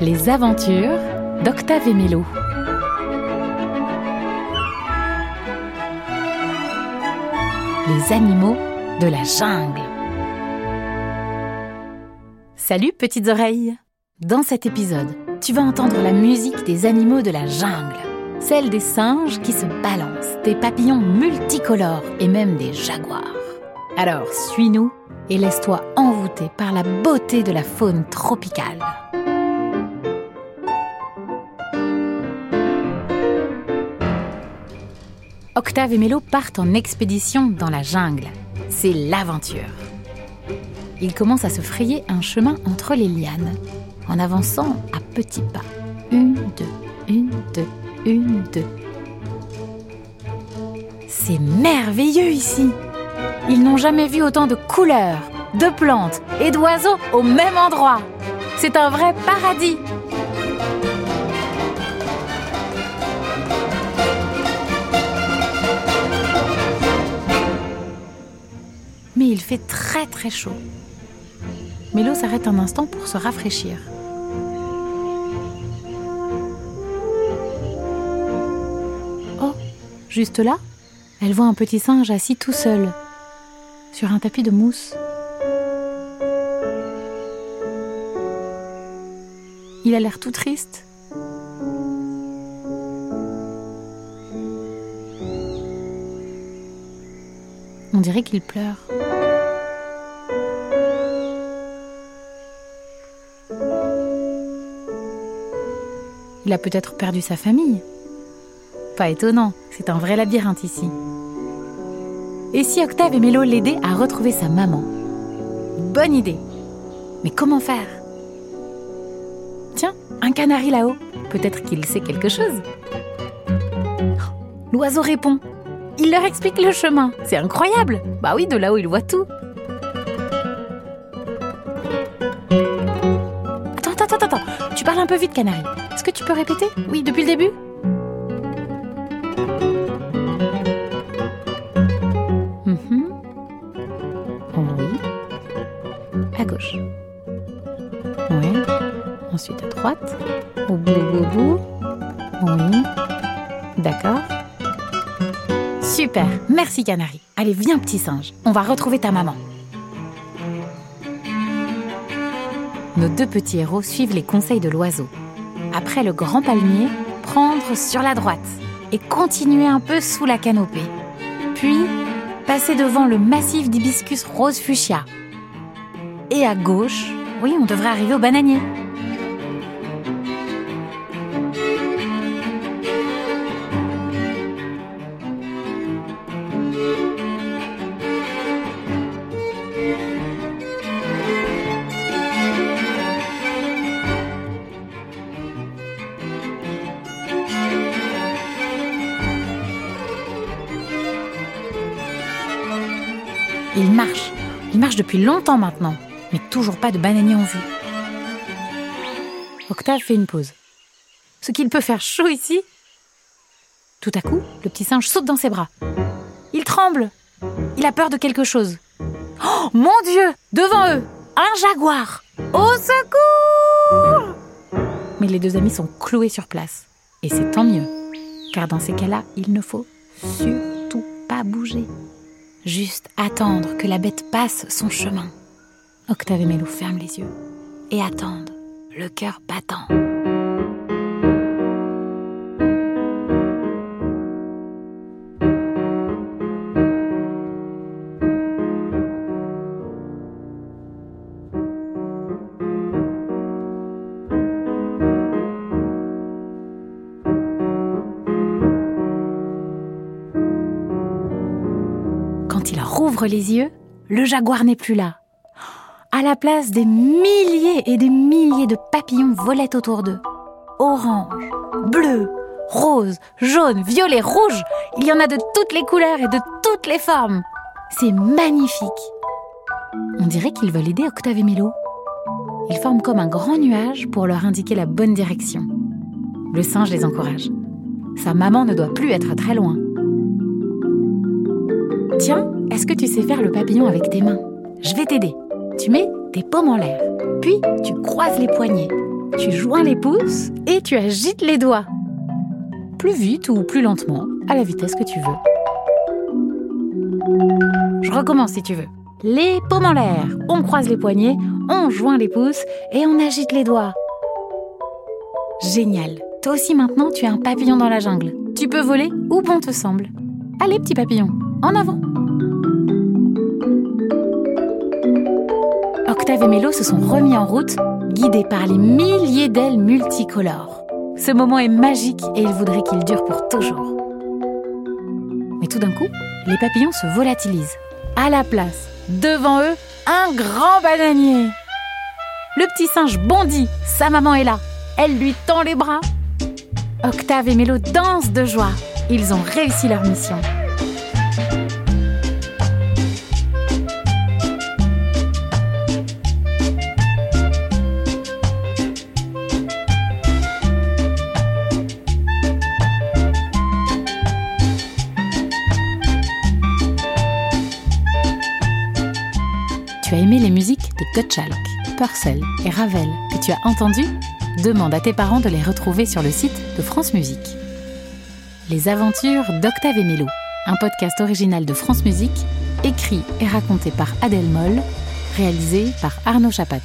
Les aventures d'Octave et Mélo. Les animaux de la jungle. Salut petites oreilles Dans cet épisode, tu vas entendre la musique des animaux de la jungle. Celle des singes qui se balancent, des papillons multicolores et même des jaguars. Alors suis-nous et laisse-toi envoûter par la beauté de la faune tropicale. Octave et Mélo partent en expédition dans la jungle. C'est l'aventure. Ils commencent à se frayer un chemin entre les lianes, en avançant à petits pas. Une, deux, une, deux, une, deux. C'est merveilleux ici. Ils n'ont jamais vu autant de couleurs, de plantes et d'oiseaux au même endroit. C'est un vrai paradis. Mais il fait très très chaud. Mélo s'arrête un instant pour se rafraîchir. Oh, juste là, elle voit un petit singe assis tout seul, sur un tapis de mousse. Il a l'air tout triste. On dirait qu'il pleure. Il a peut-être perdu sa famille. Pas étonnant, c'est un vrai labyrinthe ici. Et si Octave et Mélo l'aidaient à retrouver sa maman? Bonne idée. Mais comment faire? Tiens, un canari là-haut. Peut-être qu'il sait quelque chose. L'oiseau répond. Il leur explique le chemin. C'est incroyable. Bah oui, de là-haut, il voit tout. Attends, attends, attends, attends. Tu parles un peu vite, canari. Est-ce que tu peux répéter? Oui, depuis le début? Ensuite à droite. Oui. D'accord. Super. Merci, Canari. Allez, viens, petit singe. On va retrouver ta maman. Nos deux petits héros suivent les conseils de l'oiseau. Après le grand palmier, prendre sur la droite et continuer un peu sous la canopée. Puis, passer devant le massif d'hibiscus rose fuchsia. Et à gauche, oui, on devrait arriver au bananier. Il marche. Il marche depuis longtemps maintenant, mais toujours pas de bananier en vue. Octave fait une pause. Ce qu'il peut faire chaud ici Tout à coup, le petit singe saute dans ses bras. Il tremble. Il a peur de quelque chose. Oh mon Dieu Devant eux, un jaguar Au secours Mais les deux amis sont cloués sur place. Et c'est tant mieux, car dans ces cas-là, il ne faut surtout pas bouger. Juste attendre que la bête passe son chemin. Octave et Mélo ferment les yeux et attendent, le cœur battant. Rouvre les yeux, le jaguar n'est plus là. À la place, des milliers et des milliers de papillons volaient autour d'eux. Orange, bleu, rose, jaune, violet, rouge. Il y en a de toutes les couleurs et de toutes les formes. C'est magnifique. On dirait qu'ils veulent aider Octave et Mélo. Ils forment comme un grand nuage pour leur indiquer la bonne direction. Le singe les encourage. Sa maman ne doit plus être très loin. Tiens, est-ce que tu sais faire le papillon avec tes mains je vais t'aider. Tu mets tes paumes en l'air, puis tu croises les poignets, tu joins les pouces et tu agites les doigts. Plus vite ou plus lentement, à la vitesse que tu veux. Je recommence si tu veux. Les paumes en l'air, on croise les poignets, on joint les pouces et on agite les doigts. Génial. Toi aussi maintenant, tu es un papillon dans la jungle. Tu peux voler où bon te semble. Allez, petit papillon, en avant. Octave et Mélo se sont remis en route, guidés par les milliers d'ailes multicolores. Ce moment est magique et ils voudraient qu'il dure pour toujours. Mais tout d'un coup, les papillons se volatilisent. À la place, devant eux, un grand bananier. Le petit singe bondit, sa maman est là. Elle lui tend les bras. Octave et Mélo dansent de joie. Ils ont réussi leur mission. Tu as aimé les musiques de Gottschalk, Purcell et Ravel que tu as entendues? Demande à tes parents de les retrouver sur le site de France Musique. Les aventures d'Octave et Mélo, un podcast original de France Musique, écrit et raconté par Adèle Moll, réalisé par Arnaud Chapat.